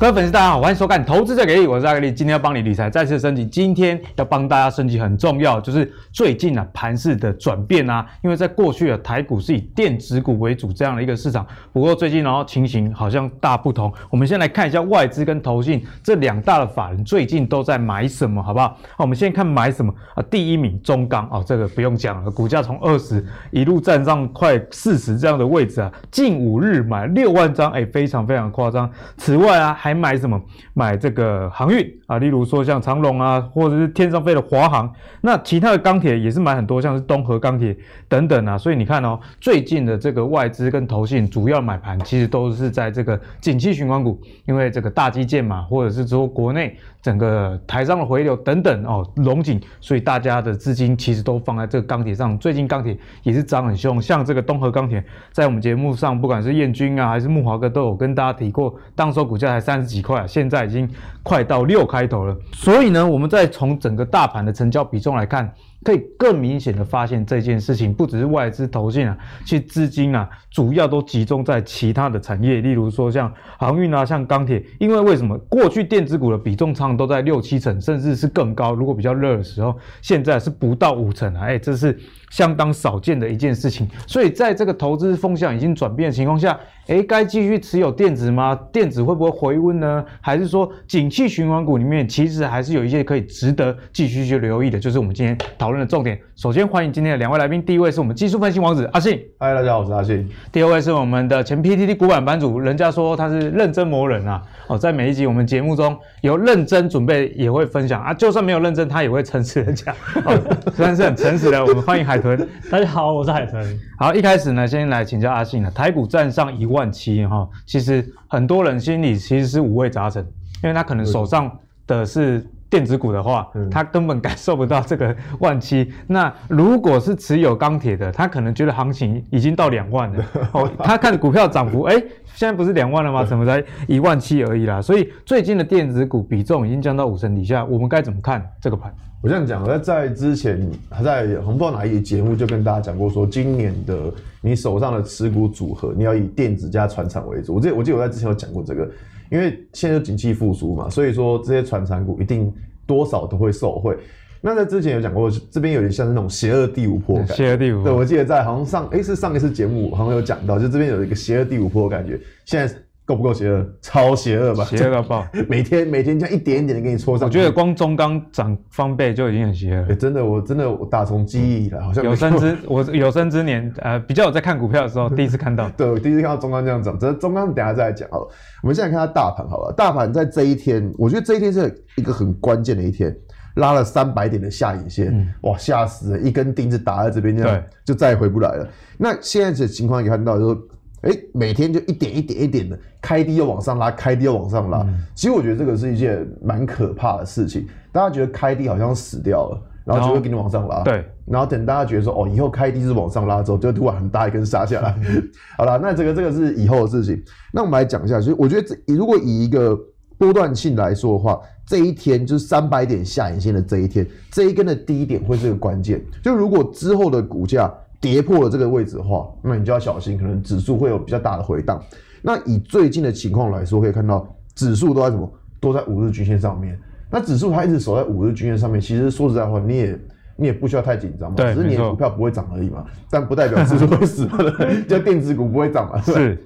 各位粉丝，大家好，欢迎收看《投资者给力》，我是阿格力，今天要帮你理财再次升级。今天要帮大家升级很重要，就是最近啊盘势的转变啊，因为在过去啊台股是以电子股为主这样的一个市场，不过最近然后情形好像大不同。我们先来看一下外资跟投信这两大的法人最近都在买什么，好不好？好，我们先看买什么啊？第一名中钢哦，这个不用讲了，股价从二十一路站上快 四十这样的位置啊，近五日买六万张，哎，非常非常夸张。此外啊，还还买什么？买这个航运啊，例如说像长龙啊，或者是天上飞的华航。那其他的钢铁也是买很多，像是东河钢铁等等啊。所以你看哦，最近的这个外资跟投信主要买盘，其实都是在这个景气循环股，因为这个大基建嘛，或者是说国内整个台商的回流等等哦，龙井，所以大家的资金其实都放在这个钢铁上。最近钢铁也是涨很凶，像这个东河钢铁，在我们节目上，不管是燕军啊，还是木华哥，都有跟大家提过，当时候股价才三。十几块，现在已经快到六开头了。所以呢，我们再从整个大盘的成交比重来看。可以更明显的发现这件事情，不只是外资投信啊，其实资金啊，主要都集中在其他的产业，例如说像航运啊，像钢铁。因为为什么过去电子股的比重常常都在六七成，甚至是更高。如果比较热的时候，现在是不到五成啊，哎，这是相当少见的一件事情。所以在这个投资风向已经转变的情况下，诶，该继续持有电子吗？电子会不会回温呢？还是说景气循环股里面其实还是有一些可以值得继续去留意的？就是我们今天讨。论的重点，首先欢迎今天的两位来宾。第一位是我们技术分析王子阿信，嗨，大家好，我是阿信。第二位是我们的前 PTT 股板版主，人家说他是认真磨人啊。哦，在每一集我们节目中有认真准备，也会分享啊。就算没有认真，他也会诚实的讲。哦，虽然是很诚实的。我们欢迎海豚。大家好，我是海豚。好，一开始呢，先来请教阿信了。台股站上一万七哈，其实很多人心里其实是五味杂陈，因为他可能手上的是。电子股的话，他根本感受不到这个万七。那如果是持有钢铁的，他可能觉得行情已经到两万了。哦，他看股票涨幅，哎，现在不是两万了吗？怎么才一万七而已啦？所以最近的电子股比重已经降到五成底下，我们该怎么看这个盘？我这样讲，在在之前还在红报哪一节目就跟大家讲过，说今年的你手上的持股组合，你要以电子加船厂为主。我记得我记得我在之前有讲过这个。因为现在就景气复苏嘛，所以说这些传产股一定多少都会受惠。那在之前有讲过，这边有点像是那种邪恶第五波感觉。邪恶第五波。对，我记得在好像上，诶，是上一次节目好像有讲到，就这边有一个邪恶第五波的感觉。现在。够不够邪恶？超邪恶吧！邪恶到爆！每天每天这样一点一点的给你戳上。我觉得光中钢涨翻倍就已经很邪恶了。欸。真的，我真的我打从记忆以来，好像有生之我有生之年，呃，比较有在看股票的时候，第一次看到。对，我第一次看到中钢这样涨。这中钢等下再来讲好了。我们现在看它大盘好了，大盘在这一天，我觉得这一天是一个很关键的一天，拉了三百点的下影线，嗯、哇，吓死了！一根钉子打在这边，这样就再也回不来了。那现在的情况也看到，就是。哎，每天就一点一点一点的开低又往上拉，开低又往上拉。嗯、其实我觉得这个是一件蛮可怕的事情。大家觉得开低好像死掉了，然后就会给你往上拉。对，然后等大家觉得说，哦，以后开低是往上拉之后，就突然很大一根杀下来。嗯、好了，那这个这个是以后的事情。那我们来讲一下，所以我觉得这如果以一个波段性来说的话，这一天就是三百点下影线的这一天，这一根的低点会是个关键。就如果之后的股价。跌破了这个位置的话，那你就要小心，可能指数会有比较大的回荡。那以最近的情况来说，可以看到指数都在什么？都在五日均线上面。那指数它一直守在五日均线上面，其实说实在话，你也你也不需要太紧张嘛。只是你的股票不会涨而已嘛。但不代表指数会死嘛，就电子股不会涨嘛。是。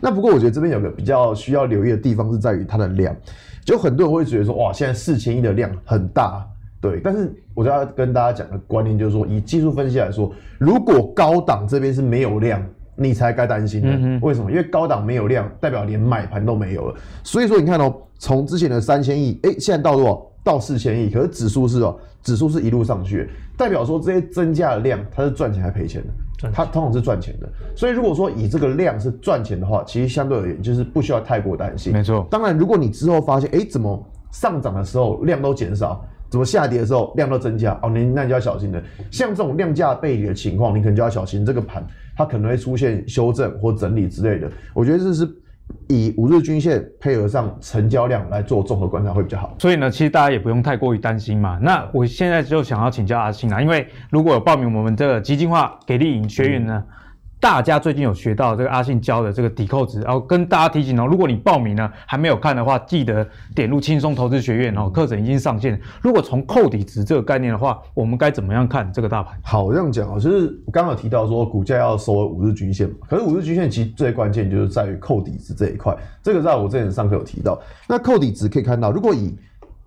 那不过我觉得这边有个比较需要留意的地方是在于它的量，就很多人会觉得说，哇，现在四千亿的量很大。对，但是我就要跟大家讲的观念就是说，以技术分析来说，如果高档这边是没有量，你才该担心的。为什么？因为高档没有量，代表连买盘都没有了。所以说，你看哦，从之前的三千亿，哎，现在到多少？到四千亿。可是指数是哦，指数是一路上去，代表说这些增加的量，它是赚钱还赔钱的？它通常是赚钱的。所以如果说以这个量是赚钱的话，其实相对而言就是不需要太过担心。没错。当然，如果你之后发现，哎，怎么上涨的时候量都减少？怎么下跌的时候量都增加哦？你那你就要小心了。像这种量价背离的情况，你可能就要小心这个盘，它可能会出现修正或整理之类的。我觉得这是以五日均线配合上成交量来做综合观察会比较好。所以呢，其实大家也不用太过于担心嘛。那我现在就想要请教阿信啊，因为如果有报名我们这个基金化给力营学员呢。大家最近有学到这个阿信教的这个抵扣值，然后跟大家提醒哦，如果你报名呢还没有看的话，记得点入轻松投资学院哦，课程已经上线。如果从扣底值这个概念的话，我们该怎么样看这个大盘？好，这样讲哦，就是我刚刚有提到说股价要收五日均线嘛，可是五日均线其实最关键就是在于扣底值这一块，这个在我之前上课有提到。那扣底值可以看到，如果以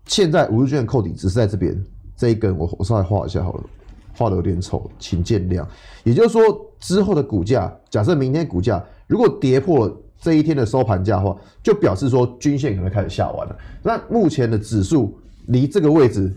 现在五日均线扣底值是在这边这一根，我我稍微画一下好了。画的有点丑，请见谅。也就是说，之后的股价，假设明天股价如果跌破这一天的收盘价的话，就表示说均线可能开始下弯了。那目前的指数离这个位置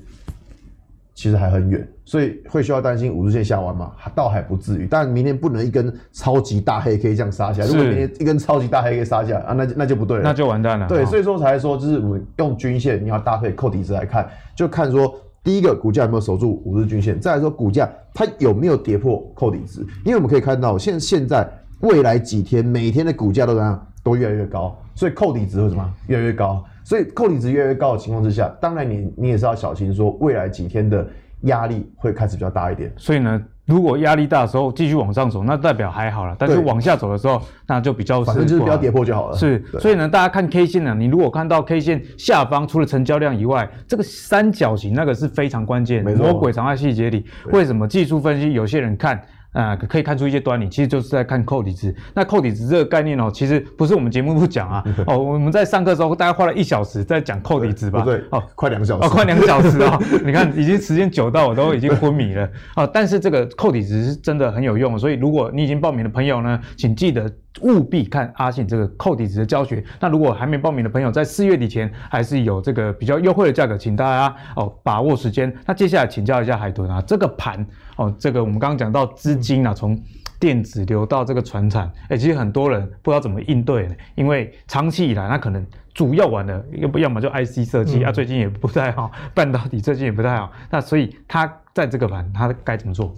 其实还很远，所以会需要担心五日线下弯吗？倒还不至于。但明天不能一根超级大黑 K 这样杀下来。如果明天一根超级大黑 K 杀下来啊，那就那就不对了，那就完蛋了。对，所以说才说，就是我们用均线，你要搭配扣底值来看，就看说。第一个股价有没有守住五日均线？再来说股价它有没有跌破扣底值？因为我们可以看到现现在未来几天每天的股价都怎样？都越来越高，所以扣底值会什么？越来越高。所以扣底值越来越高的情况之下，当然你你也是要小心说未来几天的压力会开始比较大一点。所以呢？如果压力大的时候继续往上走，那代表还好了。但是往下走的时候，那就比较反正就是不要跌破就好了。是，所以呢，大家看 K 线呢，你如果看到 K 线下方除了成交量以外，这个三角形那个是非常关键，魔鬼藏在细节里。为什么技术分析有些人看？啊、呃，可以看出一些端倪，其实就是在看扣底值。那扣底值这个概念哦，其实不是我们节目不讲啊。哦，我们在上课的时候大概花了一小时在讲扣底值吧？对，哦，快两个小时。哦，快两个小时哦。你看，已经时间久到我都已经昏迷了。哦，但是这个扣底值是真的很有用，所以如果你已经报名的朋友呢，请记得。务必看阿信这个扣底值的教学。那如果还没报名的朋友，在四月底前还是有这个比较优惠的价格，请大家哦把握时间。那接下来请教一下海豚啊，这个盘哦，这个我们刚刚讲到资金啊，从电子流到这个船产，哎，其实很多人不知道怎么应对呢，因为长期以来，那可能主要玩的要不要么就 IC 设计、嗯、啊，最近也不太好，半导体最近也不太好。那所以他在这个盘，他该怎么做？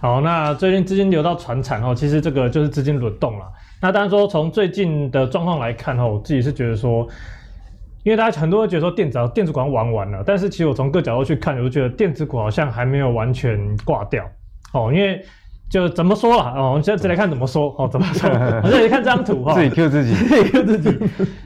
好，那最近资金流到船产哦，其实这个就是资金轮动了。那当然说，从最近的状况来看哈，我自己是觉得说，因为大家很多人觉得说电子电子股玩完了，但是其实我从各角度去看，我就觉得电子股好像还没有完全挂掉哦，因为。就怎么说了？哦，我们现在来看怎么说哦，怎么说？我再来看这张图哈，自己 Q 自己，自己 Q 自己。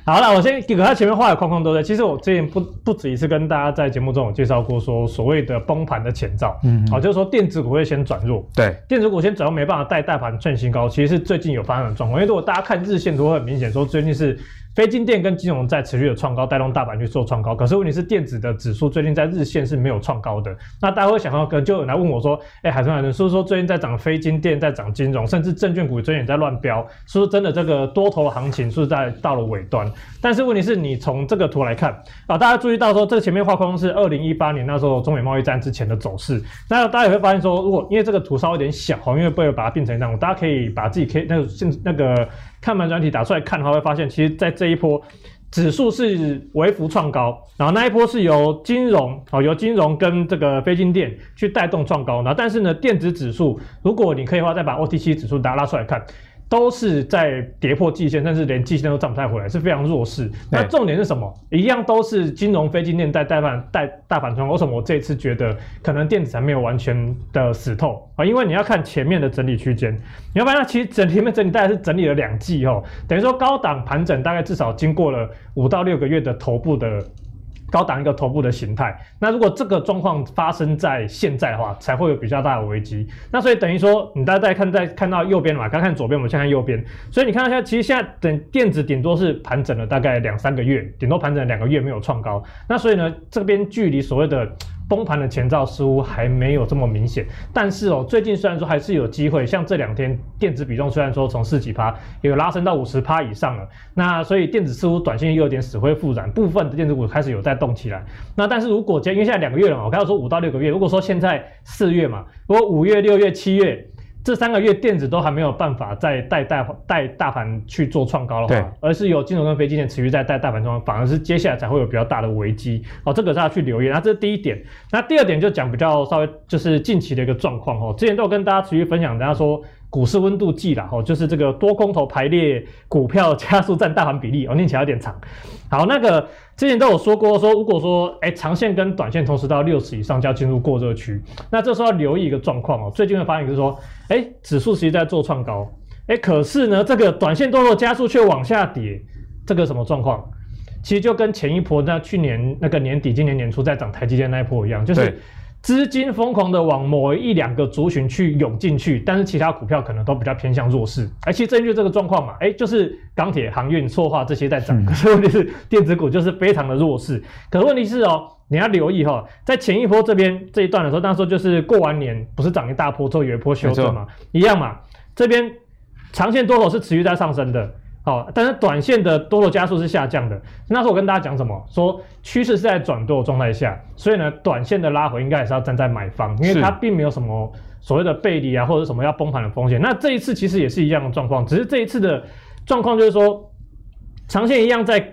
好了，我先给它前面画的框框都在。其实我之前不不止一次跟大家在节目中有介绍过，说所谓的崩盘的前兆，嗯，好，就是说电子股会先转弱，对，电子股先转弱没办法带大盘创新高，其实是最近有发生的状况。因为如果大家看日线图会很明显，说最近是。非金电跟金融在持续的创高，带动大盘去做创高。可是问题是，电子的指数最近在日线是没有创高的。那大家会想到，可能就有来问我说：“哎、海豚海豚，是不是说最近在涨非金电，在涨金融，甚至证券股最近也在乱飙？是不是真的这个多头行情是在到了尾端？”但是问题是你从这个图来看啊，大家注意到说，这前面画框是二零一八年那时候中美贸易战之前的走势。那大家也会发现说，如果因为这个图稍微有点小，因为不会把它变成这样，大家可以把自己可以那个现那个看盘软体打出来看的话，会发现其实在这这一波。指数是微幅创高，然后那一波是由金融哦，由金融跟这个非金电去带动创高，然后但是呢，电子指数如果你可以的话，再把 OTC 指数大家拉出来看。都是在跌破季线，甚至连季线都涨不太回来，是非常弱势。那重点是什么？一样都是金融、非金电带带反带大反冲。为什么我这次觉得可能电子还没有完全的死透啊？因为你要看前面的整理区间，你要发现其实整前面整理大概是整理了两季哦，等于说高档盘整大概至少经过了五到六个月的头部的。高档一个头部的形态，那如果这个状况发生在现在的话，才会有比较大的危机。那所以等于说，你大家再看，再看到右边嘛，刚看左边，我们先看右边。所以你看到现在，其实现在等电子顶多是盘整了大概两三个月，顶多盘整两个月没有创高。那所以呢，这边距离所谓的。崩盘的前兆似乎还没有这么明显，但是哦，最近虽然说还是有机会，像这两天电子比重虽然说从四几趴有拉升到五十趴以上了，那所以电子似乎短线又有点死灰复燃，部分的电子股开始有在动起来。那但是如果因为现在两个月了嘛，我刚刚说五到六个月，如果说现在四月嘛，如果五月、六月、七月。这三个月电子都还没有办法再带带带大盘去做创高的话，而是有金融跟非金融持续在带大盘中，反而是接下来才会有比较大的危机哦。这个是要去留意。那这是第一点。那第二点就讲比较稍微就是近期的一个状况哦。之前都有跟大家持续分享，大家说股市温度计啦，哦，就是这个多空头排列股票加速占大盘比例哦，念起来有点长。好，那个。之前都有说过，说如果说，哎、欸，长线跟短线同时到六十以上就要进入过热区，那这时候要留意一个状况哦。最近的发现就是说，哎、指数其实在做创高，哎，可是呢，这个短线多头加速却往下跌，这个什么状况？其实就跟前一波那去年那个年底、今年年初在涨台积电那一波一样，就是。资金疯狂的往某一两个族群去涌进去，但是其他股票可能都比较偏向弱势。而其实针对这个状况嘛，哎，就是钢铁、航运、塑化这些在涨，可是问题是电子股就是非常的弱势。可是问题是哦，你要留意哈、哦，在前一波这边这一段的时候，那时候就是过完年不是涨一大波之后有一波修正嘛，一样嘛，这边长线多头是持续在上升的。好，但是短线的多头加速是下降的。那时候我跟大家讲什么？说趋势是在转多的状态下，所以呢，短线的拉回应该也是要站在买方，因为它并没有什么所谓的背离啊，或者什么要崩盘的风险。那这一次其实也是一样的状况，只是这一次的状况就是说，长线一样在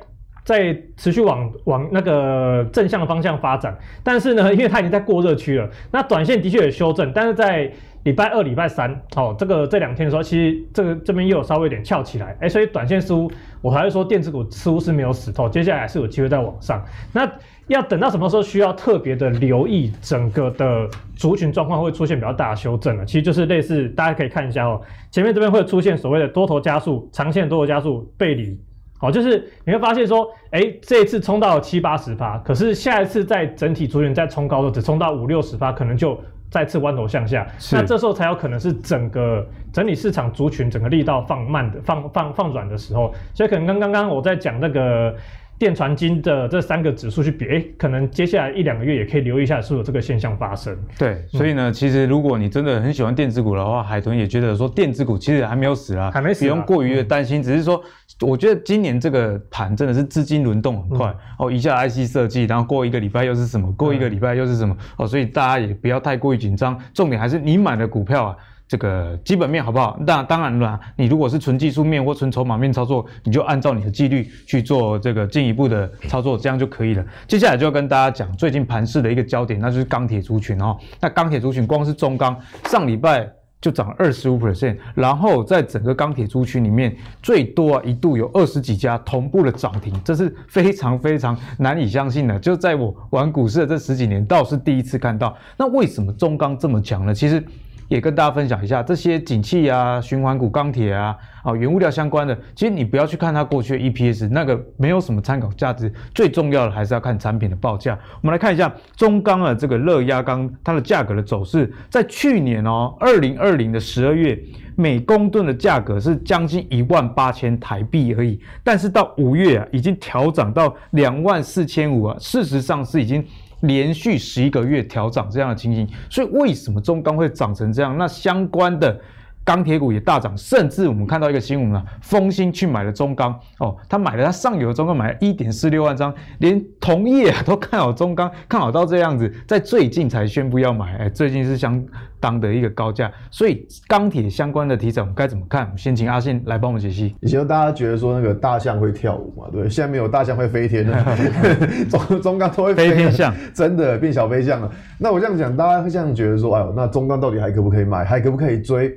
在持续往往那个正向的方向发展，但是呢，因为它已经在过热区了，那短线的确有修正，但是在。礼拜二、礼拜三，哦，这个这两天的时候，其实这个这边又有稍微有点翘起来，哎，所以短线似乎我还是说电子股似乎是没有死透，接下来还是有机会再往上。那要等到什么时候需要特别的留意整个的族群状况会出现比较大的修正呢？其实就是类似大家可以看一下哦，前面这边会出现所谓的多头加速、长线多头加速背离，好，就是你会发现说，哎，这一次冲到七八十趴，可是下一次在整体族群再冲高的只冲到五六十趴，可能就。再次弯头向下，那这时候才有可能是整个整体市场族群整个力道放慢的放放放软的时候，所以可能跟刚刚我在讲那个电传金的这三个指数去比，哎，可能接下来一两个月也可以留意一下，是有这个现象发生。对，所以呢，嗯、其实如果你真的很喜欢电子股的话，海豚也觉得说电子股其实还没有死啊，还没死，不用过于的担心，嗯、只是说。我觉得今年这个盘真的是资金轮动很快、嗯、哦，一下 IC 设计，然后过一个礼拜又是什么，过一个礼拜又是什么、嗯、哦，所以大家也不要太过于紧张。重点还是你买的股票啊，这个基本面好不好？那当然了，你如果是纯技术面或纯筹码面操作，你就按照你的纪律去做这个进一步的操作，这样就可以了。接下来就要跟大家讲最近盘势的一个焦点，那就是钢铁族群哦。那钢铁族群光是中钢上礼拜。就涨二十五 percent，然后在整个钢铁族群里面，最多啊一度有二十几家同步的涨停，这是非常非常难以相信的。就在我玩股市的这十几年，倒是第一次看到。那为什么中钢这么强呢？其实。也跟大家分享一下这些景气啊、循环股、钢铁啊、啊原物料相关的，其实你不要去看它过去的 EPS，那个没有什么参考价值。最重要的还是要看产品的报价。我们来看一下中钢啊，这个热轧钢它的价格的走势，在去年哦，二零二零的十二月，每公吨的价格是将近一万八千台币而已，但是到五月啊，已经调涨到两万四千五啊，事实上是已经。连续十一个月调涨这样的情形，所以为什么中钢会涨成这样？那相关的。钢铁股也大涨，甚至我们看到一个新闻啊，丰兴去买了中钢哦，他买了他上游的中钢，买了一点四六万张，连同业啊都看好中钢，看好到这样子，在最近才宣布要买，哎，最近是相当的一个高价，所以钢铁相关的题材我们该怎么看？先请阿信来帮我们解析。以前大家觉得说那个大象会跳舞嘛，对，现在没有大象会飞天了，中中钢都会飞，飞天象，真的变小飞象了。那我这样讲，大家会这样觉得说，哎呦，那中钢到底还可不可以买？还可不可以追？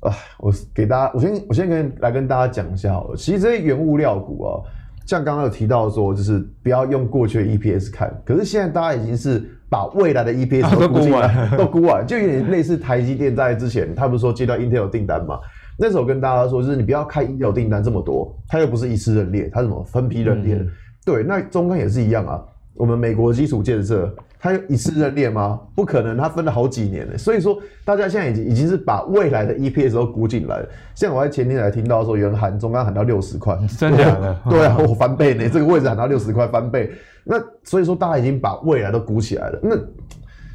啊，我给大家，我先我先跟来跟大家讲一下好了。其实这些原物料股啊，像刚刚有提到说，就是不要用过去的 EPS 看。可是现在大家已经是把未来的 EPS 都估完，都估完，就有点类似台积电在之前，他不是说接到 Intel 订单嘛？那时候跟大家说，就是你不要看 Intel 订单这么多，它又不是一次认列，它是什么分批认列。嗯、对，那中钢也是一样啊。我们美国基础建设，它有一次认列吗？不可能，他分了好几年了。所以说，大家现在已经已经是把未来的 EPS 都估进来了。像我在前天才听到说，有人喊中钢喊到六十块，真的？对啊，我翻倍呢，这个位置喊到六十块翻倍。那所以说，大家已经把未来都估起来了。那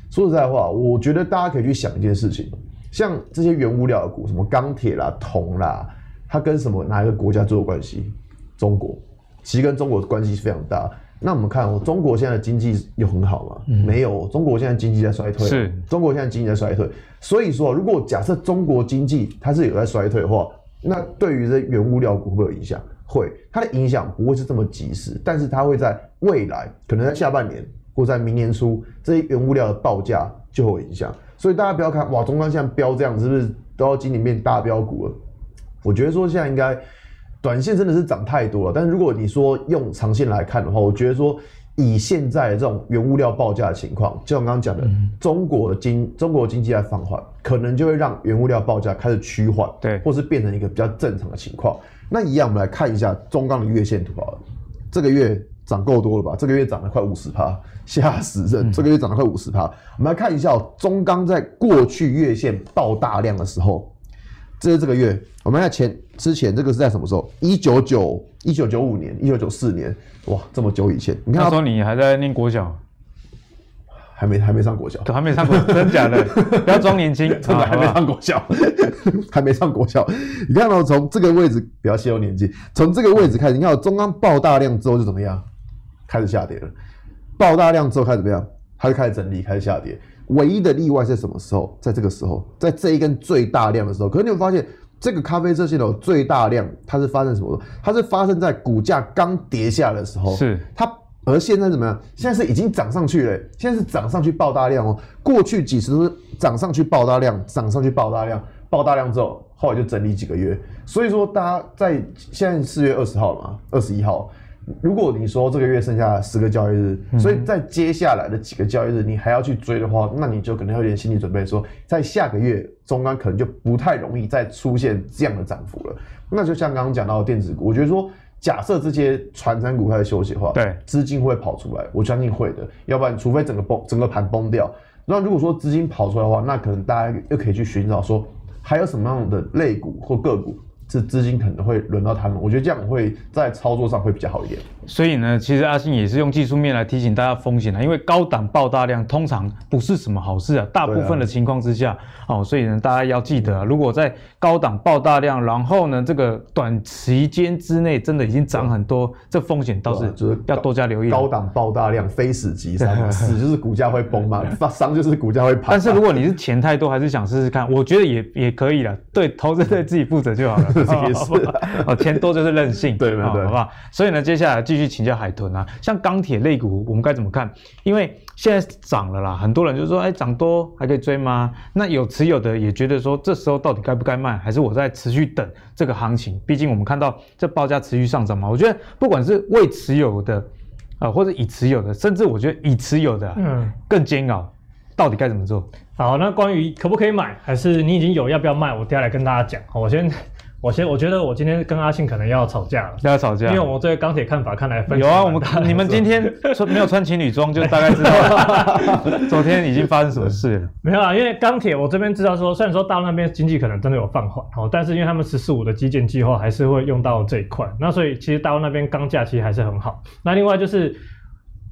说实在话，我觉得大家可以去想一件事情，像这些原物料的股，什么钢铁啦、铜啦，它跟什么哪一个国家最有关系？中国，其实跟中国的关系是非常大。那我们看哦，中国现在的经济有很好吗？嗯、没有，中国现在经济在衰退。是，中国现在经济在衰退。所以说，如果假设中国经济它是有在衰退的话，那对于这原物料股会不会有影响？会，它的影响不会是这么及时，但是它会在未来，可能在下半年或在明年初，这些原物料的报价就会有影响。所以大家不要看哇，中钢现在飙这样，是不是都要今年变大飙股了？我觉得说现在应该。短线真的是涨太多了，但是如果你说用长线来看的话，我觉得说以现在这种原物料报价的情况，就像刚刚讲的，嗯、中国的经中国经济在放缓，可能就会让原物料报价开始趋缓，对，或是变成一个比较正常的情况。那一样，我们来看一下中钢的月线图好了，这个月涨够多了吧？这个月涨了快五十趴，吓死人！这个月涨了快五十趴。我们来看一下中钢在过去月线爆大量的时候。这是这个月，我们看前之前这个是在什么时候？一九九一九九五年，一九九四年，哇，这么久以前。你看那时候你还在念国小，还没还没上国小，对，还没上国，真假的？不要装年轻，真的还没上国小，还没上国小。你看到从这个位置，不要泄露年纪，从这个位置开始，你看中央爆大量之后就怎么样？开始下跌了。爆大量之后开始怎么样？它就开始整理，开始下跌。唯一的例外是什么时候？在这个时候，在这一根最大量的时候。可是你会发现，这个咖啡色线的最大量，它是发生什么？它是发生在股价刚跌下的时候。是它，而现在怎么样？现在是已经涨上去了，现在是涨上去爆大量哦。过去几十都是涨上去爆大量，涨上去爆大量，爆大量之后，后来就整理几个月。所以说，大家在现在四月二十号了嘛，二十一号。如果你说这个月剩下十个交易日，所以在接下来的几个交易日你还要去追的话，那你就可能有点心理准备，说在下个月中钢可能就不太容易再出现这样的涨幅了。那就像刚刚讲到的电子股，我觉得说，假设这些传产股开始休息的话，对，资金会跑出来，我相信会的。要不然，除非整个崩，整个盘崩掉。那如果说资金跑出来的话，那可能大家又可以去寻找说，还有什么样的类股或个股。这资金可能会轮到他们，我觉得这样会在操作上会比较好一点。所以呢，其实阿信也是用技术面来提醒大家风险的，因为高档爆大量通常不是什么好事啊。大部分的情况之下，啊、哦，所以呢，大家要记得啊，如果在高档爆大量，然后呢，这个短时间之内真的已经涨很多，这风险倒是就是要多加留意。高档爆大量，非死即伤，死就是股价会崩嘛，伤就是股价会爬。但是如果你是钱太多，还是想试试看，我觉得也也可以了。对，投资对自己负责就好了。也是哦，钱多就是任性，对对对，好不好？所以呢，接下来继续请教海豚啊，像钢铁类股，我们该怎么看？因为现在涨了啦，很多人就说，哎，涨多还可以追吗？那有持有的也觉得说，这时候到底该不该卖？还是我在持续等这个行情？毕竟我们看到这报价持续上涨嘛。我觉得不管是未持有的啊、呃，或者已持有的，甚至我觉得已持有的，嗯，更煎熬，到底该怎么做？好，那关于可不可以买，还是你已经有要不要卖？我接下来跟大家讲。好，我先。我先，我觉得我今天跟阿信可能要吵架了，要吵架，因为我对钢铁看法看来分有啊，我们你们今天 穿没有穿情侣装，就大概知道 昨天已经发生什么事了。没有啊，因为钢铁我这边知道说，虽然说大陆那边经济可能真的有放缓哦，但是因为他们十四五的基建计划还是会用到这一块，那所以其实大陆那边钢价其实还是很好。那另外就是。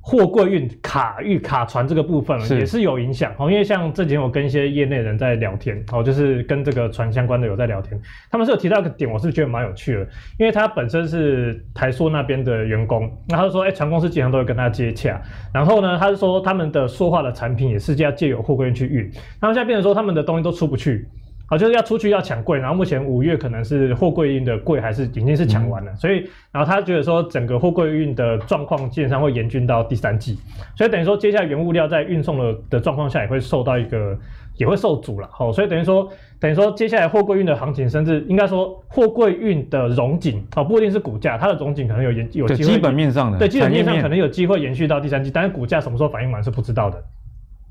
货柜运卡运卡船这个部分也是有影响。哦，因为像这几天我跟一些业内人在聊天哦，就是跟这个船相关的有在聊天，他们是有提到一个点，我是觉得蛮有趣的，因为他本身是台塑那边的员工，那他就说，哎，船公司经常都会跟他接洽，然后呢，他就说他们的塑化的产品也是要借由货柜运去运，然后现在变成说他们的东西都出不去。好，就是要出去要抢柜，然后目前五月可能是货柜运的柜还是已经是抢完了，嗯、所以然后他觉得说整个货柜运的状况基本上会延峻到第三季，所以等于说接下来原物料在运送的的状况下也会受到一个也会受阻了，好，所以等于说等于说接下来货柜运的行情，甚至应该说货柜运的融景啊，不一定是股价，它的融景可能有延有机会基本面上的对基本面上可能有机会延续到第三季，但是股价什么时候反应完是不知道的。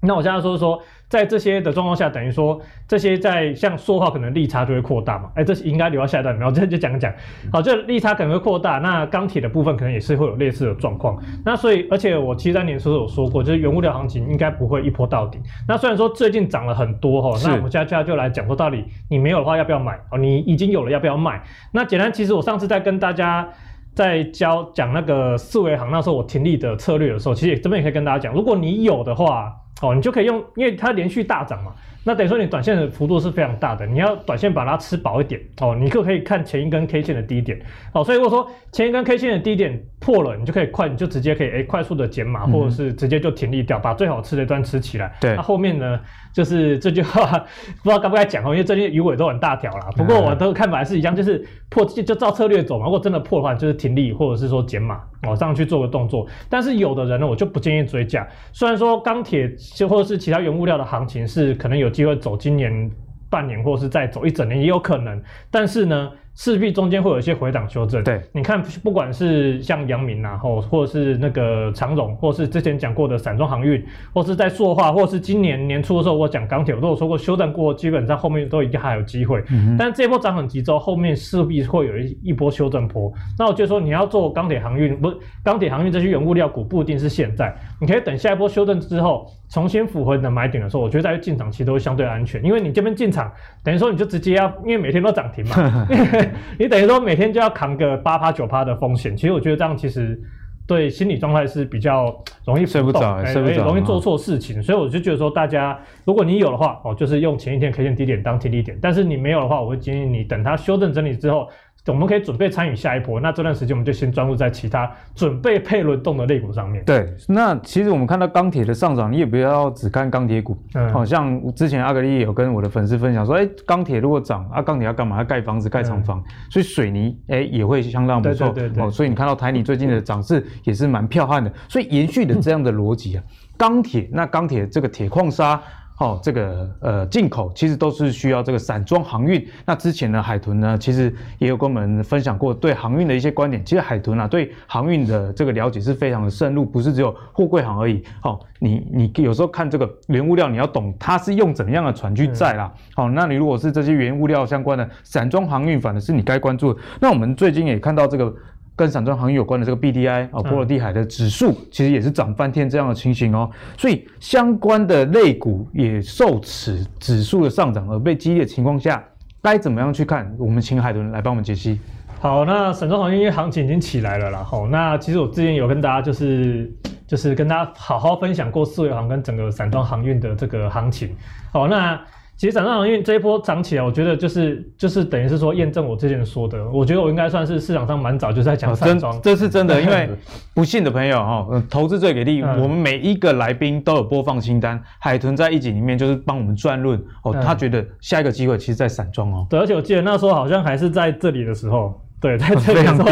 那我现在说说，在这些的状况下，等于说这些在像说话可能利差就会扩大嘛？哎、欸，这是应该留到下一段，然后这就讲讲。好，这利差可能会扩大，那钢铁的部分可能也是会有类似的状况。那所以，而且我七三年的时候有说过，就是原物料行情应该不会一波到底。那虽然说最近涨了很多哈，那我们现在就来讲说，到底你没有的话要不要买？哦，你已经有了要不要卖？那简单，其实我上次在跟大家在教讲那个四维行那时候我停利的策略的时候，其实也这边也可以跟大家讲，如果你有的话。哦，你就可以用，因为它连续大涨嘛，那等于说你短线的幅度是非常大的，你要短线把它吃饱一点哦，你就可以看前一根 K 线的低点哦，所以如果说前一根 K 线的低点破了，你就可以快，你就直接可以诶快速的减码，或者是直接就停利掉，把最好吃的一段吃起来。对，那后面呢，就是这句话不知道该不该讲哦，因为最近鱼尾都很大条啦，不过我的看法还是一样，就是破就就照策略走嘛，如果真的破的话，就是停利或者是说减码哦，这样去做个动作。但是有的人呢，我就不建议追价，虽然说钢铁。就或者是其他原物料的行情是可能有机会走今年半年，或是再走一整年也有可能。但是呢，势必中间会有一些回档修正。对，你看，不管是像阳明啊，或或者是那个长荣，或是之前讲过的散装航运，或是在塑化，或是今年年初的时候我讲钢铁，我都有说过修正过，基本上后面都一定还有机会。嗯、但这波涨很急之后，后面势必会有一一波修正波。那我就说，你要做钢铁航运，不是钢铁航运这些原物料股，不一定是现在，你可以等下一波修正之后，重新符合你的买点的时候，我觉得在进场其实都会相对安全，因为你这边进场，等于说你就直接要，因为每天都涨停嘛，你等于说每天就要扛个八趴九趴的风险。其实我觉得这样其实对心理状态是比较容易睡不着，睡不着，容易做错事情。所以我就觉得说，大家如果你有的话，哦，就是用前一天 K 线低点当停利点，但是你没有的话，我会建议你等它修正整理之后。我们可以准备参与下一波，那这段时间我们就先专注在其他准备配轮动的类股上面。对，那其实我们看到钢铁的上涨，你也不要只看钢铁股。嗯，好像之前阿格力也有跟我的粉丝分享说，哎，钢铁如果涨啊，钢铁要干嘛？要盖房子、盖厂房，嗯、所以水泥哎也会相当不错。对对对对。哦，所以你看到台泥最近的涨势也是蛮彪悍的。所以延续的这样的逻辑啊，钢铁那钢铁这个铁矿砂。哦，这个呃进口其实都是需要这个散装航运。那之前呢，海豚呢其实也有跟我们分享过对航运的一些观点。其实海豚啊对航运的这个了解是非常的深入，不是只有货柜行而已。哦，你你有时候看这个原物料，你要懂它是用怎么样的船去载啦。好、嗯哦，那你如果是这些原物料相关的散装航运，反而是你该关注的。那我们最近也看到这个。跟散装航运有关的这个 BDI 啊，波罗的海的指数，其实也是涨翻天这样的情形哦。所以相关的类股也受此指数的上涨而被激励的情况下，该怎么样去看？我们请海伦来帮我们解析。好，那散装航运因为行情已经起来了啦。好，那其实我之前有跟大家就是就是跟大家好好分享过四维航跟整个散装航运的这个行情。好，那。其实散装航运这一波涨起来，我觉得就是就是等于是说验证我之前说的，我觉得我应该算是市场上蛮早就在讲散装，这是真的。因为 不信的朋友哈，投资最给力，我们每一个来宾都有播放清单，海豚在一集里面就是帮我们转论哦，他觉得下一个机会其实在散装哦。对，而且我记得那时候好像还是在这里的时候。对，在这个时候，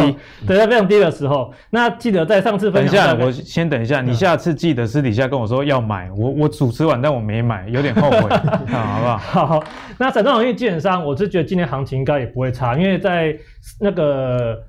对，在非常低的时候，那记得在上次分享。等一下，我先等一下，你下次记得私底下跟我说要买，我我主持完，但我没买，有点后悔，好不好？好，那散装航运基本上，我是觉得今年行情应该也不会差，因为在那个。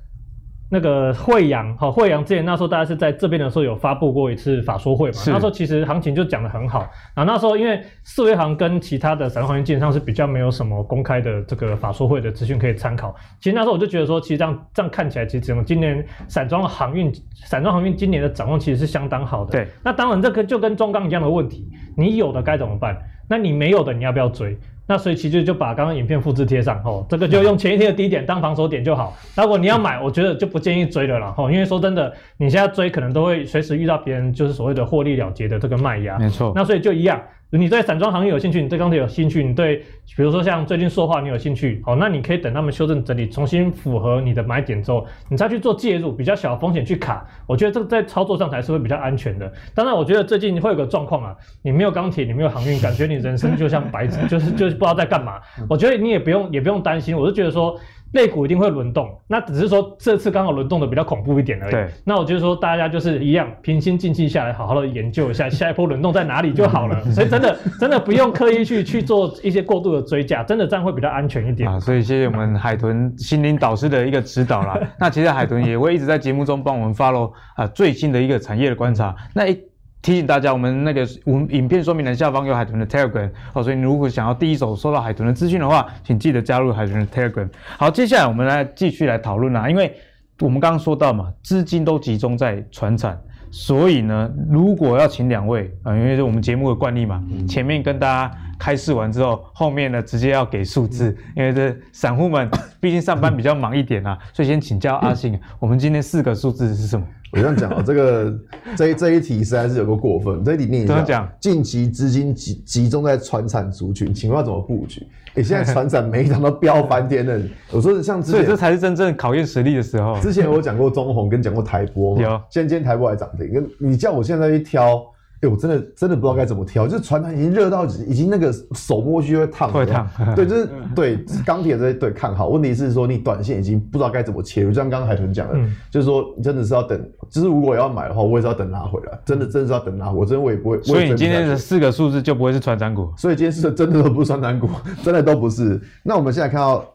那个慧洋，好，慧洋之前那时候大家是在这边的时候有发布过一次法说会嘛，那时候其实行情就讲得很好，然后那时候因为四维行跟其他的散装航运基本上是比较没有什么公开的这个法说会的资讯可以参考，其实那时候我就觉得说，其实这样这样看起来，其实整个今年散装航运散装航运今年的展望其实是相当好的。对，那当然这个就跟中钢一样的问题，你有的该怎么办？那你没有的你要不要追？那所以其实就把刚刚影片复制贴上，哦，这个就用前一天的低点当防守点就好。如果你要买，我觉得就不建议追了啦，吼，因为说真的，你现在追可能都会随时遇到别人就是所谓的获利了结的这个卖压。没错。那所以就一样。你对散装行业有兴趣，你对钢铁有兴趣，你对比如说像最近塑化你有兴趣，好，那你可以等他们修正整理，重新符合你的买点之后，你再去做介入，比较小风险去卡，我觉得这个在操作上才是会比较安全的。当然，我觉得最近会有个状况啊，你没有钢铁，你没有航运，感觉你人生就像白纸，就是就是不知道在干嘛。我觉得你也不用也不用担心，我就觉得说。类股一定会轮动，那只是说这次刚好轮动的比较恐怖一点而已。对，那我就是说大家就是一样，平心静气下来，好好的研究一下 下一波轮动在哪里就好了。所以真的真的不用刻意去去做一些过度的追加，真的这样会比较安全一点。啊，所以谢谢我们海豚心灵导师的一个指导啦。那其实海豚也会一直在节目中帮我们 follow 啊最新的一个产业的观察。那一。提醒大家，我们那个我们影片说明栏下方有海豚的 Telegram 哦，所以你如果想要第一手收到海豚的资讯的话，请记得加入海豚的 Telegram。好，接下来我们来继续来讨论啦，因为我们刚刚说到嘛，资金都集中在船产，所以呢，如果要请两位啊、因为是我们节目的惯例嘛，前面跟大家开示完之后，后面呢直接要给数字，因为这散户们 毕竟上班比较忙一点啊，所以先请教阿信，我们今天四个数字是什么？我这样讲啊，这个 这一这一题实在是有个过分。这一题念一下，讲近期资金集集中在传产族群，请问要怎么布局？哎、欸，现在传产每一档都飙翻天了。我说像之前，所以这才是真正考验实力的时候。之前我讲过中红，跟讲过台波嘛，有。现在今天台波还涨停，跟你叫我现在去挑。哎、欸，我真的真的不知道该怎么挑，就是传单已经热到已经那个手摸去会烫，会烫。对，就是对钢铁这些对看好。问题是说你短线已经不知道该怎么切入，就像刚刚海豚讲的，嗯、就是说真的是要等，就是如果要买的话，我也是要等拉回来，真的真的是要等拉回来。我真的我也不会。所以你今天的四个数字就不会是传单股，所以今天是真的都不是传单股，真的都不是。那我们现在看到。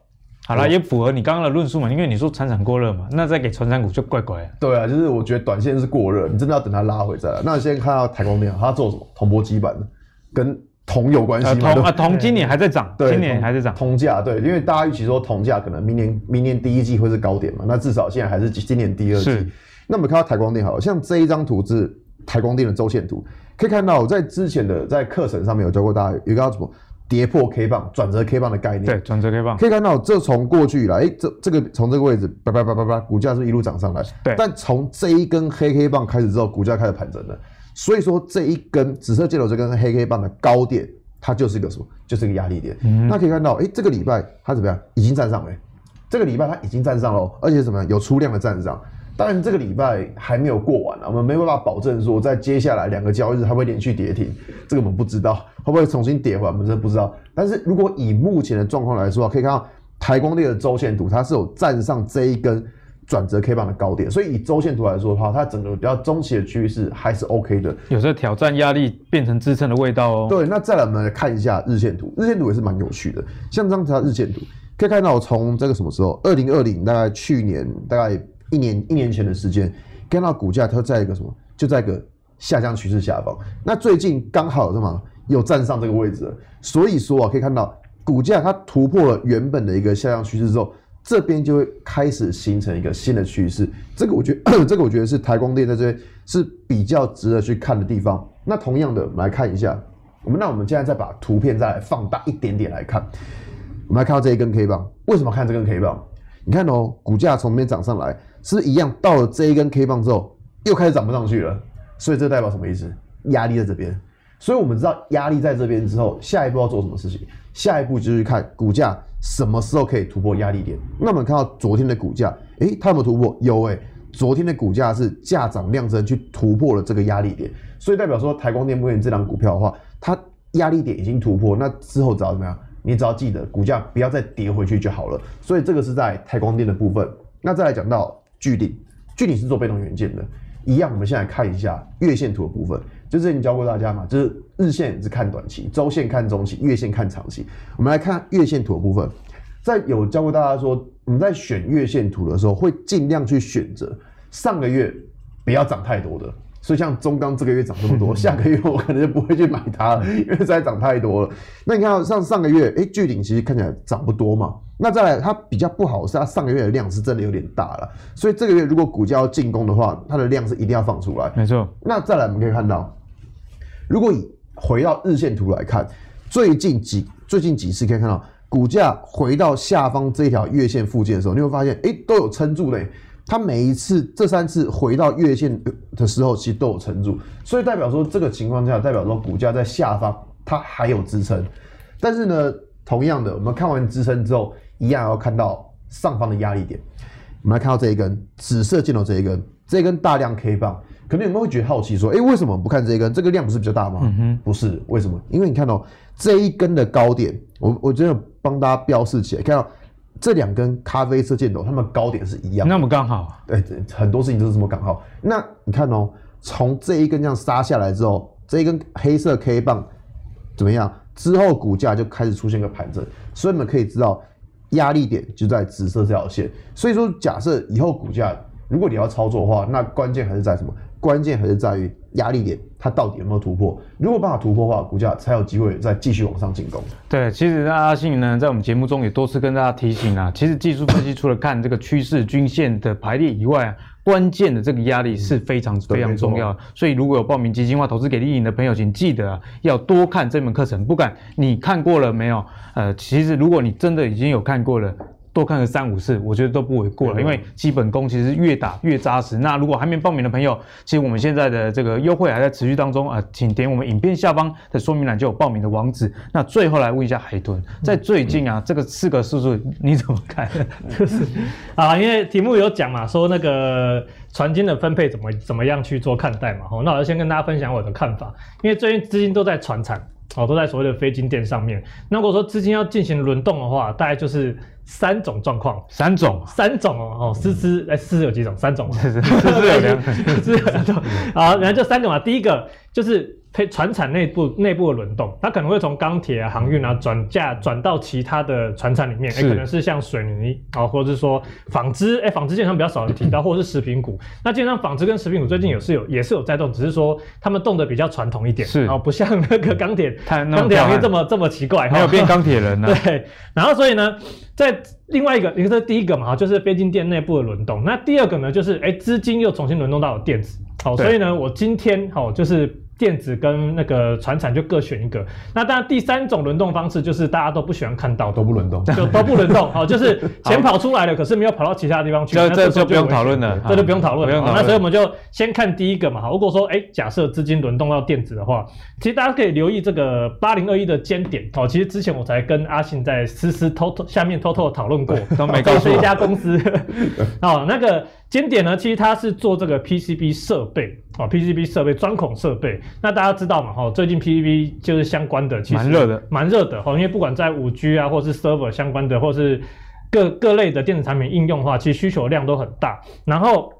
好了，也符合你刚刚的论述嘛，因为你说产产过热嘛，那再给传产股就怪怪。对啊，就是我觉得短线是过热，你真的要等它拉回再来。那先看到台光电，它做什么？铜箔基板的，跟铜有关系吗？铜啊，铜今年还在涨，对，今年还在涨。铜价对，因为大家预期说铜价可能明年明年第一季会是高点嘛，那至少现在还是今年第二季。那我们看到台光电，好像这一张图是台光电的周线图，可以看到在之前的在课程上面有教过大家，有个叫什么？跌破 K 棒，转折 K 棒的概念。对，转折 K 棒。可以看到，这从过去以来，哎，这这个从这个位置，叭叭叭叭叭，股价是一路涨上来。对。但从这一根黑 K 棒开始之后，股价开始盘整了。所以说，这一根紫色箭头这根黑 K 棒的高点，它就是一个什么？就是一个压力点。嗯。那可以看到，哎，这个礼拜它怎么样？已经站上了。这个礼拜它已经站上了，而且怎么样？有出量的站上。当然，这个礼拜还没有过完啊，我们没办法保证说在接下来两个交易日它会连续跌停，这个我们不知道会不会重新跌回来，我们真的不知道。但是如果以目前的状况来说，可以看到台光电的周线图，它是有站上这一根转折 K 棒的高点，所以以周线图来说的话，它整个比较中期的趋势还是 OK 的。有时候挑战压力变成支撑的味道哦。对，那再来我们来看一下日线图，日线图也是蛮有趣的。像这张它日线图，可以看到从这个什么时候，二零二零大概去年大概一年一年前的时间。看到股价它在一个什么，就在一个下降趋势下方。那最近刚好有什么，有站上这个位置了。所以说啊，可以看到股价它突破了原本的一个下降趋势之后，这边就会开始形成一个新的趋势。这个我觉得，这个我觉得是台光电在这边是比较值得去看的地方。那同样的，我们来看一下，我们那我们现在再把图片再来放大一点点来看，我们来看到这一根 K 棒，为什么看这根 K 棒？你看哦，股价从这边涨上来。是不是一样，到了这一根 K 棒之后，又开始涨不上去了，所以这代表什么意思？压力在这边，所以我们知道压力在这边之后，下一步要做什么事情？下一步就是看股价什么时候可以突破压力点。那我们看到昨天的股价，诶，它有没有突破？有诶，昨天的股价是价涨量增去突破了这个压力点，所以代表说台光电目前这档股票的话，它压力点已经突破，那之后只要怎么样？你只要记得股价不要再跌回去就好了。所以这个是在台光电的部分。那再来讲到。巨鼎，巨鼎是做被动元件的，一样。我们先来看一下月线图的部分，就之前教过大家嘛，就是日线是看短期，周线看中期，月线看长期。我们来看月线图的部分，在有教过大家说，我们在选月线图的时候，会尽量去选择上个月不要涨太多的。所以像中钢这个月涨这么多，下个月我可能就不会去买它了，因为实在涨太多了。那你看像上上个月，哎，巨鼎其实看起来涨不多嘛。那再来，它比较不好是它上个月的量是真的有点大了。所以这个月如果股价要进攻的话，它的量是一定要放出来。没错。那再来我们可以看到，如果以回到日线图来看，最近几最近几次可以看到股价回到下方这条月线附近的时候，你会发现，哎，都有撑住嘞。它每一次这三次回到月线的时候，其实都有撑住，所以代表说这个情况下，代表说股价在下方它还有支撑。但是呢，同样的，我们看完支撑之后，一样要看到上方的压力点。我们来看到这一根紫色箭头，这一根这一根大量 K 棒，可能你们会觉得好奇说，哎，为什么不看这一根？这个量不是比较大吗？嗯哼，不是，为什么？因为你看到这一根的高点，我我真的帮大家标示起来，看到。这两根咖啡色箭头，它们高点是一样的，那么刚好。对，很多事情都是这么刚好。那你看哦，从这一根这样杀下来之后，这一根黑色 K 棒怎么样？之后股价就开始出现个盘整，所以你们可以知道压力点就在紫色这条线。所以说，假设以后股价如果你要操作的话，那关键还是在什么？关键还是在于压力点，它到底有没有突破？如果办法突破的话，股价才有机会再继续往上进攻。对，其实阿信呢，在我们节目中也多次跟大家提醒啊，其实技术分析除了看这个趋势均线的排列以外，关键的这个压力是非常非常重要的。所以如果有报名基金化投资给立颖的朋友，请记得啊，要多看这门课程。不管你看过了没有，呃，其实如果你真的已经有看过了。多看个三五次，我觉得都不为过了。因为基本功其实越打越扎实。那如果还没报名的朋友，其实我们现在的这个优惠还在持续当中啊，请点我们影片下方的说明栏就有报名的网址。那最后来问一下海豚，在最近啊，这个四个叔叔你怎么看？就是啊，因为题目有讲嘛，说那个传金的分配怎么怎么样去做看待嘛。哦，那我就先跟大家分享我的看法。因为最近资金都在传产，哦，都在所谓的非金店上面。那如果说资金要进行轮动的话，大概就是。三种状况，三种，三种哦哦，师资哎，师资有几种？三种，师资有两种，思思有两种。好，然后就三种嘛，第一个就是。配船产内部内部的轮动，它可能会从钢铁啊、航运啊转嫁转到其他的船产里面，哎、欸，可能是像水泥啊，或者是说纺织，哎、欸，纺织基本上比较少人提到，或者是食品股。那基本上纺织跟食品股最近也是有也是有在动，只是说他们动的比较传统一点，是哦，不像那个钢铁，钢铁行业这么这么奇怪，没有变钢铁人呢、啊。对，然后所以呢，在另外一个，你说第一个嘛，就是非晶电内部的轮动。那第二个呢，就是哎，资金又重新轮动到了电子。好，所以呢，我今天好就是。电子跟那个船产就各选一个，那当然第三种轮动方式就是大家都不喜欢看到，都不轮动，就 都不轮动，好，就是钱跑出来了，可是没有跑到其他地方去，这这就不用讨论了，这就不用讨论了。那所以我们就先看第一个嘛，好，如果说哎，假设资金轮动到电子的话，其实大家可以留意这个八零二一的尖点，好，其实之前我才跟阿信在私私偷偷下面偷偷讨论过，都没告诉一家公司，哦，那个。尖点呢，其实它是做这个 PCB 设备啊，PCB 设备钻孔设备。那大家知道嘛，哈，最近 PCB 就是相关的，其实蛮热的，蛮热的哈。因为不管在五 G 啊，或是 server 相关的，或是各各类的电子产品应用的话，其实需求量都很大。然后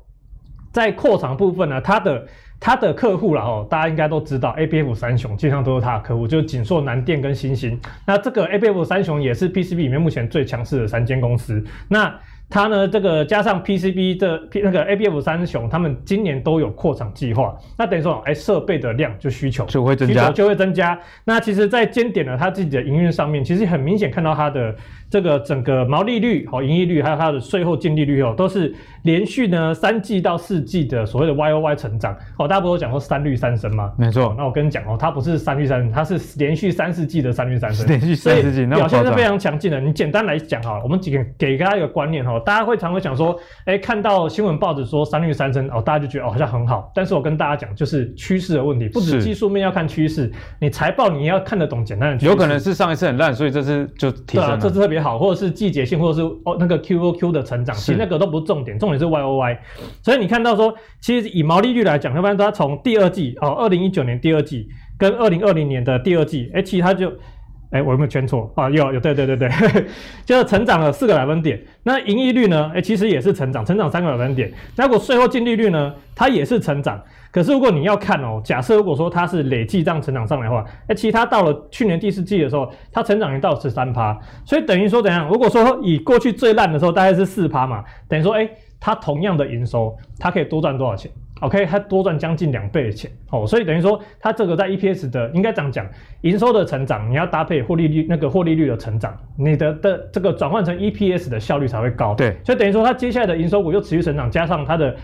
在扩厂部分呢，它的它的客户啦，哈，大家应该都知道，ABF 三雄基本上都是它的客户，就是锦硕、南电跟新星。那这个 ABF 三雄也是 PCB 里面目前最强势的三间公司。那它呢，这个加上 PCB 的那个 ABF 三雄，他们今年都有扩厂计划。那等于说，哎，设备的量就需求就会增加，需求就会增加。那其实，在尖点呢，它自己的营运上面，其实很明显看到它的这个整个毛利率、好盈利率，还有它的税后净利率哦，都是连续呢三季到四季的所谓的 YOY 成长。哦，大家不都讲说三率三升吗？没错。那我跟你讲哦，它不是三率三升，它是连续三四季的三率三升，连续三四季，表现是非常强劲的。你简单来讲哈，我们给给大家一个观念哈。大家会常会想说，哎、欸，看到新闻报纸说三率三升哦，大家就觉得哦好像很好。但是我跟大家讲，就是趋势的问题，不止技术面要看趋势，你财报你要看得懂简单的。有可能是上一次很烂，所以这次就提升了。对啊，这次特别好，或者是季节性，或者是哦那个 QOQ 的成长，其实那个都不是重点，重点是 YOY。所以你看到说，其实以毛利率来讲，要不然它从第二季哦，二零一九年第二季跟二零二零年的第二季，哎、欸，其实它就。哎、我有没有圈错啊？有有，对对对对，就是成长了四个百分点。那盈利率呢？哎、其实也是成长，成长三个百分点。那如果税后净利率呢？它也是成长。可是如果你要看哦，假设如果说它是累计这样成长上来的话，哎、其实它到了去年第四季的时候，它成长已经到了十三趴。所以等于说怎样？如果说以过去最烂的时候大概是四趴嘛，等于说哎、它同样的营收，它可以多赚多少钱？OK，它多赚将近两倍的钱哦，所以等于说它这个在 EPS 的应该这样讲，营收的成长你要搭配获利率那个获利率的成长，你的的这个转换成 EPS 的效率才会高。对，所以等于说它接下来的营收股又持续成长，加上它的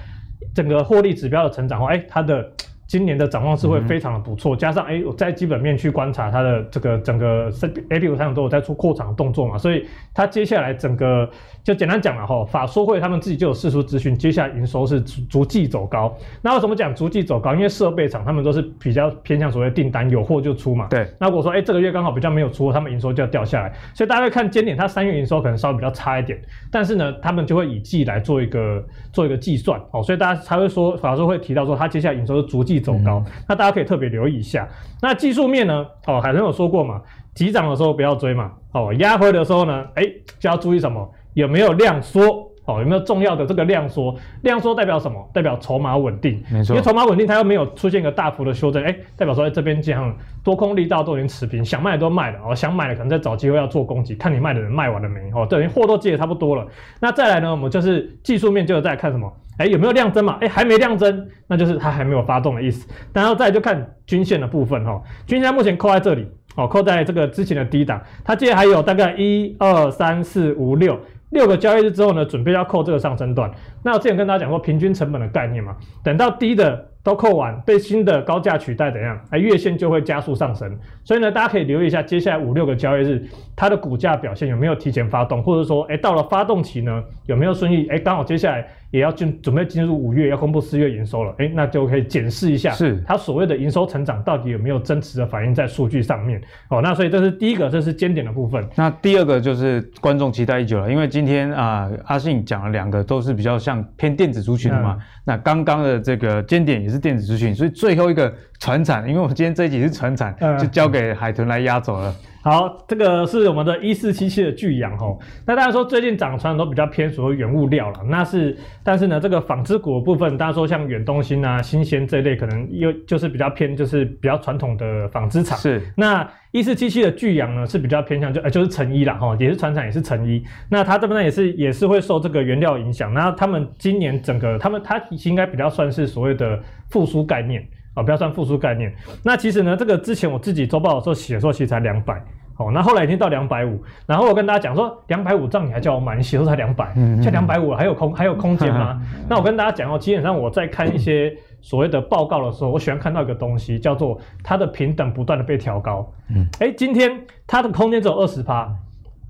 整个获利指标的成长，哎，它的。今年的展望是会非常的不错，加上哎，我在基本面去观察它的这个整个 A B 股上都有在出扩厂的动作嘛，所以它接下来整个就简单讲了哈，法说会他们自己就有四出资讯，接下来营收是逐逐季走高。那为什么讲逐季走高？因为设备厂他们都是比较偏向所谓订单有货就出嘛。对。那如果说哎这个月刚好比较没有出，他们营收就要掉下来。所以大家会看尖点，它三月营收可能稍微比较差一点，但是呢，他们就会以季来做一个做一个计算哦，所以大家才会说法说会提到说，它接下来营收是逐季。走高，那大家可以特别留意一下。那技术面呢？哦，海豚有说过嘛，急涨的时候不要追嘛。哦，压回的时候呢，哎，就要注意什么？有没有量缩？哦，有没有重要的这个量缩？量缩代表什么？代表筹码稳定。没错，因为筹码稳定，它又没有出现一个大幅的修正，哎，代表说在这边这样多空力道都已经持平，想卖的都卖了。哦，想买的可能在找机会要做攻击，看你卖的人卖完了没？哦，等于货都接的差不多了。那再来呢，我们就是技术面，就是在看什么？哎，有没有量增嘛？哎，还没量增，那就是它还没有发动的意思。然后再来就看均线的部分哈、哦，均线目前扣在这里，哦，扣在这个之前的低档，它接还有大概一二三四五六。六个交易日之后呢，准备要扣这个上升段。那我之前跟大家讲过平均成本的概念嘛，等到低的都扣完，被新的高价取代，怎样？哎，月线就会加速上升。所以呢，大家可以留意一下接下来五六个交易日它的股价表现有没有提前发动，或者说，哎，到了发动期呢，有没有顺利？哎，刚好接下来。也要进准备进入五月要公布四月营收了，哎，那就可以检视一下，是它所谓的营收成长到底有没有真实的反映在数据上面哦。那所以这是第一个，这是尖点的部分。那第二个就是观众期待已久了，因为今天啊、呃，阿信讲了两个都是比较像偏电子族群的嘛。嗯、那刚刚的这个尖点也是电子族群，所以最后一个传产，因为我们今天这一集是船产，嗯、就交给海豚来压走了。好，这个是我们的一四七七的巨阳吼。那大家说最近涨船都比较偏属于原物料了，那是，但是呢，这个纺织股的部分，大家说像远东新啊、新鲜这一类，可能又就是比较偏，就是比较传统的纺织厂。是。那一四七七的巨阳呢，是比较偏向就呃就是成衣啦哈，也是船产也是成衣。那它这边呢也是也是会受这个原料影响。那他们今年整个他们它应该比较算是所谓的复苏概念。啊，不要算复苏概念。那其实呢，这个之前我自己周报的时候写的时候，其实才两百。好，那后来已经到两百五。然后我跟大家讲说，两百五这样你还叫我买？你写的时候才两百，现在两百五还有空还有空间吗？那我跟大家讲哦，基本上我在看一些所谓的报告的时候，我喜欢看到一个东西，叫做它的平等不断的被调高。嗯，哎，今天它的空间只有二十趴，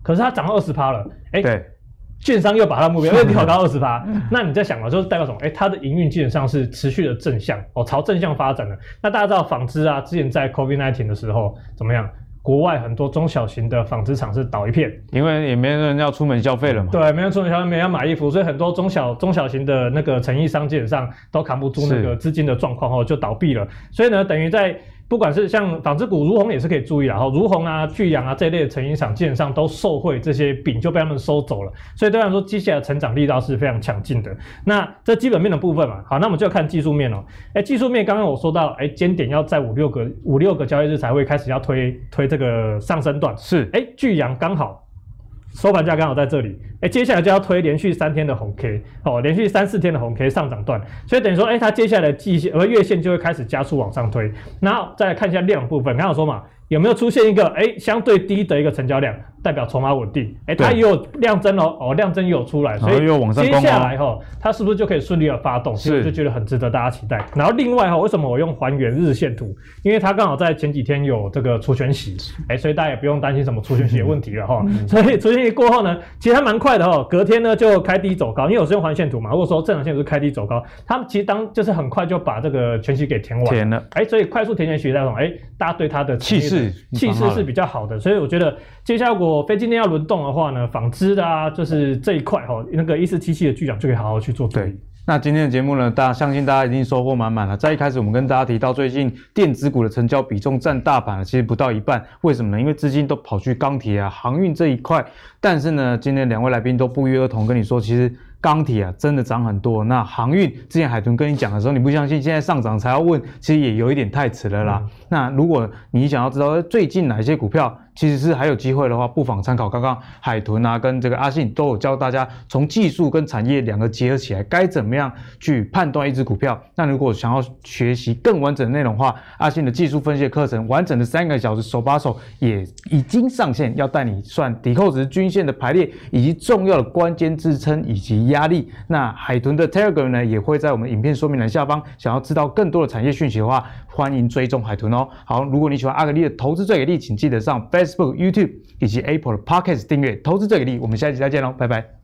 可是它涨到二十趴了。哎，对。券商又把它目标又调高二十趴，那你在想了，就是代表什么？哎、欸，它的营运基本上是持续的正向哦，朝正向发展的。那大家知道纺织啊，之前在 COVID nineteen 的时候怎么样？国外很多中小型的纺织厂是倒一片，因为也没人要出门消费了嘛。对，没人出门消费，没人要买衣服，所以很多中小中小型的那个成衣商基本上都扛不住那个资金的状况哦，就倒闭了。所以呢，等于在。不管是像纺织股，如虹也是可以注意啦哈，如虹啊、巨阳啊这一类的成衣厂，基本上都受惠这些饼就被他们收走了，所以对他们说，接下来成长力道是非常强劲的。那这基本面的部分嘛，好，那我们就要看技术面哦。哎，技术面刚刚我说到，哎，尖点要在五六个五六个交易日才会开始要推推这个上升段，是，哎，巨阳刚好。收盘价刚好在这里，哎，接下来就要推连续三天的红 K，哦，连续三四天的红 K 上涨段，所以等于说，哎，它接下来的季线和月线就会开始加速往上推。然后再来看一下量部分，刚刚说嘛，有没有出现一个哎相对低的一个成交量？代表筹码稳定，哎，它也有量增哦，哦，量增也有出来，所以接下来哈，它是不是就可以顺利的发动？所以我就觉得很值得大家期待。然后另外哈，为什么我用还原日线图？因为它刚好在前几天有这个除权息，哎，所以大家也不用担心什么除权息的问题了哈。所以除权息过后呢，其实还蛮快的哈，隔天呢就开低走高，因为我是用环线图嘛。如果说正常线图是开低走高，他们其实当就是很快就把这个全息给填完，填了，哎，所以快速填权息那种，哎，大家对它的气势气势是比较好的，所以我觉得。接下来，如果非今天要轮动的话呢，纺织的啊，就是这一块哈，那个一四七七的巨长就可以好好去做。对，那今天的节目呢，大家相信大家已经收获满满了。在一开始，我们跟大家提到，最近电子股的成交比重占大盘了，其实不到一半。为什么呢？因为资金都跑去钢铁啊、航运这一块。但是呢，今天两位来宾都不约而同跟你说，其实。钢铁啊，真的涨很多。那航运之前海豚跟你讲的时候，你不相信，现在上涨才要问，其实也有一点太迟了啦。嗯、那如果你想要知道最近哪些股票其实是还有机会的话，不妨参考刚刚海豚啊跟这个阿信都有教大家从技术跟产业两个结合起来，该怎么样去判断一只股票。那如果想要学习更完整的内容的话，阿信的技术分析的课程完整的三个小时手把手也已经上线，要带你算抵扣值均线的排列以及重要的关键支撑以及。压力。那海豚的 Telegram 呢，也会在我们影片说明栏下方。想要知道更多的产业讯息的话，欢迎追踪海豚哦。好，如果你喜欢阿格力的投资最给力，请记得上 Facebook、YouTube 以及 Apple 的 Podcast 订阅。投资最给力，我们下期再见喽，拜拜。